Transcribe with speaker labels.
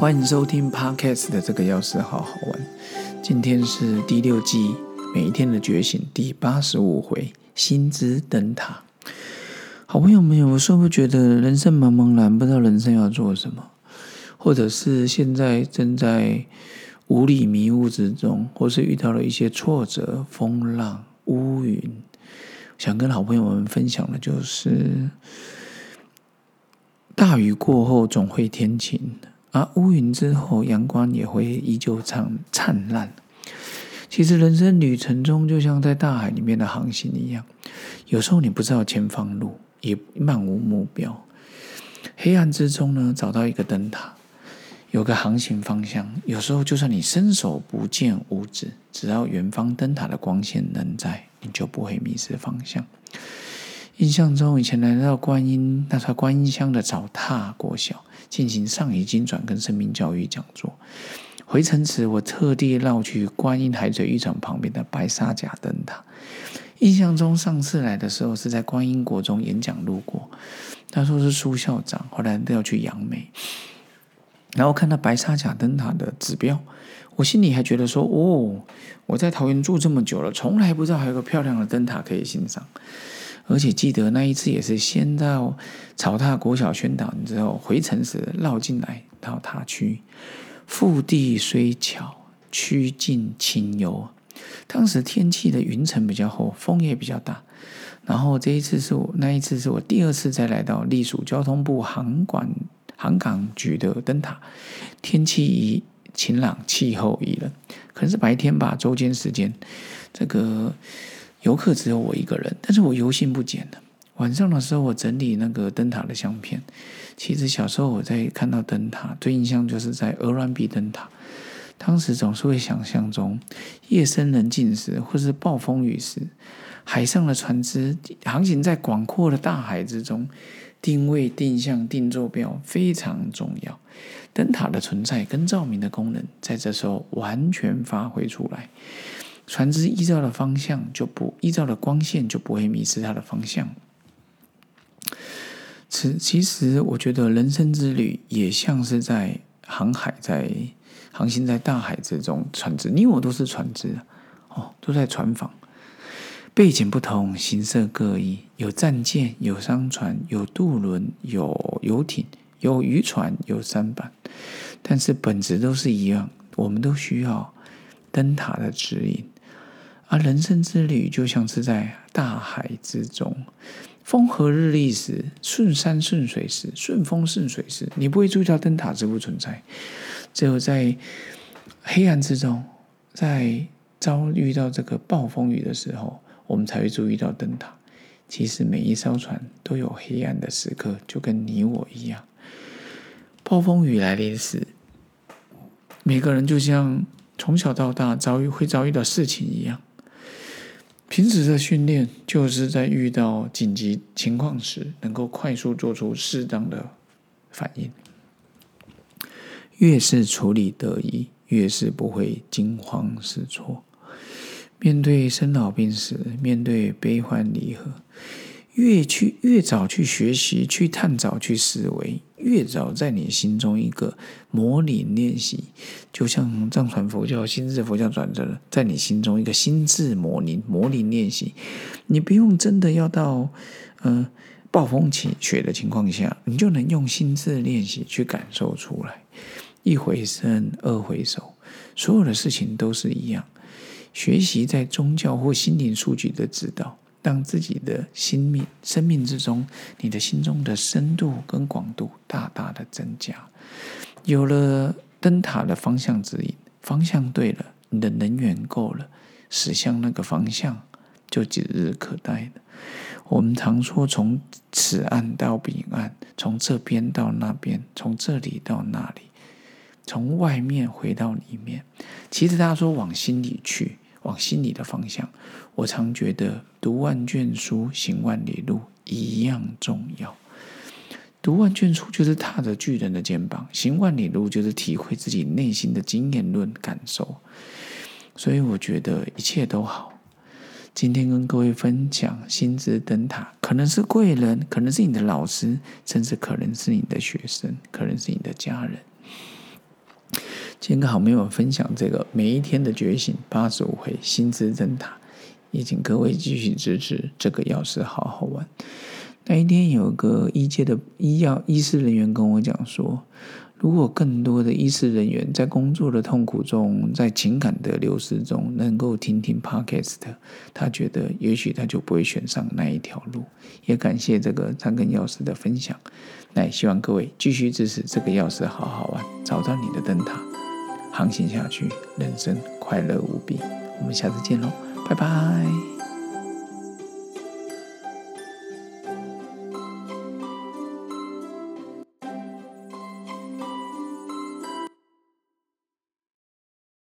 Speaker 1: 欢迎收听 Podcast 的这个钥匙好好玩。今天是第六季每一天的觉醒第八十五回，心之灯塔。好朋友们，有时候觉得人生茫茫然，不知道人生要做什么，或者是现在正在无理迷雾之中，或是遇到了一些挫折、风浪、乌云，想跟好朋友们分享的就是。大雨过后总会天晴，而乌云之后阳光也会依旧灿灿烂。其实人生旅程中，就像在大海里面的航行一样，有时候你不知道前方路，也漫无目标。黑暗之中呢，找到一个灯塔，有个航行方向。有时候就算你伸手不见五指，只要远方灯塔的光线能在，你就不会迷失方向。印象中，以前来到观音，那条观音乡的早踏国小进行上一经转跟生命教育讲座。回程时，我特地绕去观音海水浴场旁边的白沙甲灯塔。印象中，上次来的时候是在观音国中演讲路过，他说是苏校长，后来都要去杨梅，然后看到白沙甲灯塔的指标，我心里还觉得说：哦，我在桃园住这么久了，从来不知道还有个漂亮的灯塔可以欣赏。而且记得那一次也是先到草踏国小宣导之后，回城时绕进来到塔区，腹地虽巧，曲径清幽。当时天气的云层比较厚，风也比较大。然后这一次是我那一次是我第二次再来到隶属交通部航管航港局的灯塔，天气宜晴朗，气候宜人，可能是白天吧，周间时间，这个。游客只有我一个人，但是我犹信不减的。晚上的时候，我整理那个灯塔的相片。其实小时候我在看到灯塔，最印象就是在鹅銮鼻灯塔。当时总是会想象中，夜深人静时，或是暴风雨时，海上的船只航行在广阔的大海之中，定位、定向、定坐标非常重要。灯塔的存在跟照明的功能，在这时候完全发挥出来。船只依照的方向就不依照的光线就不会迷失它的方向。此其实我觉得人生之旅也像是在航海，在航行在大海之中，船只你我都是船只哦，都在船房。背景不同，形色各异，有战舰，有商船，有渡轮，有游艇，有渔船，有舢板，但是本质都是一样，我们都需要灯塔的指引。而人生之旅就像是在大海之中，风和日丽时，顺山顺水时，顺风顺水时，你不会注意到灯塔是不存在。只有在黑暗之中，在遭遇到这个暴风雨的时候，我们才会注意到灯塔。其实每一艘船都有黑暗的时刻，就跟你我一样。暴风雨来临时，每个人就像从小到大遭遇会遭遇到事情一样。平时的训练就是在遇到紧急情况时，能够快速做出适当的反应。越是处理得宜，越是不会惊慌失措。面对生老病死，面对悲欢离合。越去越早去学习，去探找，去思维，越早在你心中一个模拟练习，就像藏传佛教、心智佛教转折了，在你心中一个心智模拟、模拟练习。你不用真的要到嗯暴风起雪的情况下，你就能用心智练习去感受出来。一回生，二回熟，所有的事情都是一样。学习在宗教或心灵数据的指导。让自己的心命、生命之中，你的心中的深度跟广度大大的增加，有了灯塔的方向指引，方向对了，你的能源够了，驶向那个方向就指日可待的。我们常说，从此岸到彼岸，从这边到那边，从这里到那里，从外面回到里面。其实他说往心里去。往心里的方向，我常觉得读万卷书，行万里路一样重要。读万卷书就是踏着巨人的肩膀，行万里路就是体会自己内心的经验论感受。所以我觉得一切都好。今天跟各位分享心之灯塔，可能是贵人，可能是你的老师，甚至可能是你的学生，可能是你的家人。今天跟好朋友分享这个每一天的觉醒八十五回薪资灯塔，也请各位继续支持这个药师好好玩。那一天有个医界的医药医师人员跟我讲说。如果更多的医师人员在工作的痛苦中，在情感的流失中，能够听听 Podcast，他觉得也许他就不会选上那一条路。也感谢这个张根药师的分享，那也希望各位继续支持这个药师好好玩，找到你的灯塔，航行下去，人生快乐无比。我们下次见喽，拜拜。